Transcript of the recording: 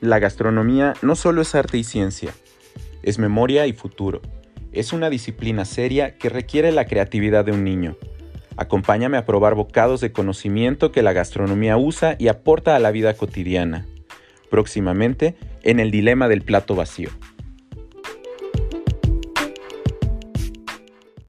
La gastronomía no solo es arte y ciencia, es memoria y futuro. Es una disciplina seria que requiere la creatividad de un niño. Acompáñame a probar bocados de conocimiento que la gastronomía usa y aporta a la vida cotidiana. Próximamente, en el dilema del plato vacío.